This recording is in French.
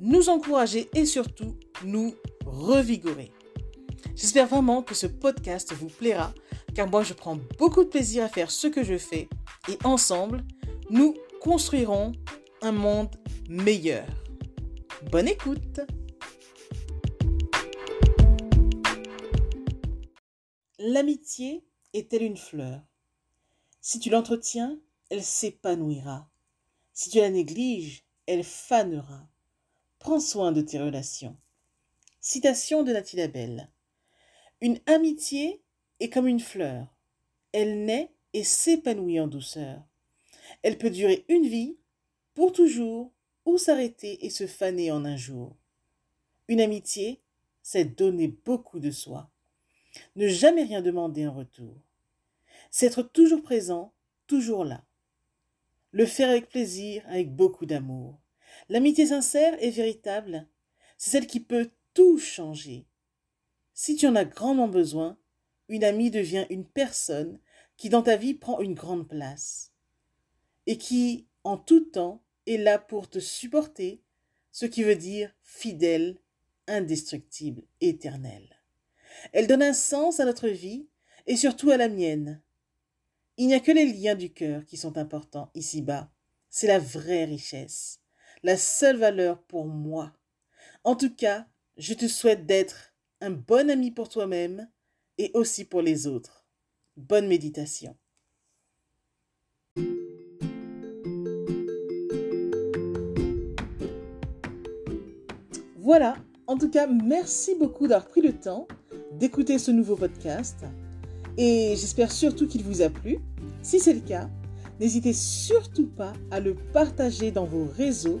nous encourager et surtout nous revigorer. J'espère vraiment que ce podcast vous plaira car moi je prends beaucoup de plaisir à faire ce que je fais et ensemble, nous construirons un monde meilleur. Bonne écoute L'amitié est-elle une fleur? Si tu l'entretiens, elle s'épanouira. Si tu la négliges, elle fanera. Prends soin de tes relations. Citation de Nathalie Labelle. Une amitié est comme une fleur. Elle naît et s'épanouit en douceur. Elle peut durer une vie, pour toujours, ou s'arrêter et se faner en un jour. Une amitié, c'est donner beaucoup de soi. Ne jamais rien demander en retour. C'est être toujours présent, toujours là. Le faire avec plaisir, avec beaucoup d'amour. L'amitié sincère et véritable, c'est celle qui peut tout changer. Si tu en as grandement besoin, une amie devient une personne qui dans ta vie prend une grande place et qui, en tout temps, est là pour te supporter, ce qui veut dire fidèle, indestructible, éternel. Elle donne un sens à notre vie et surtout à la mienne. Il n'y a que les liens du cœur qui sont importants ici-bas. C'est la vraie richesse, la seule valeur pour moi. En tout cas, je te souhaite d'être un bon ami pour toi-même et aussi pour les autres. Bonne méditation. Voilà, en tout cas, merci beaucoup d'avoir pris le temps d'écouter ce nouveau podcast et j'espère surtout qu'il vous a plu. Si c'est le cas, n'hésitez surtout pas à le partager dans vos réseaux,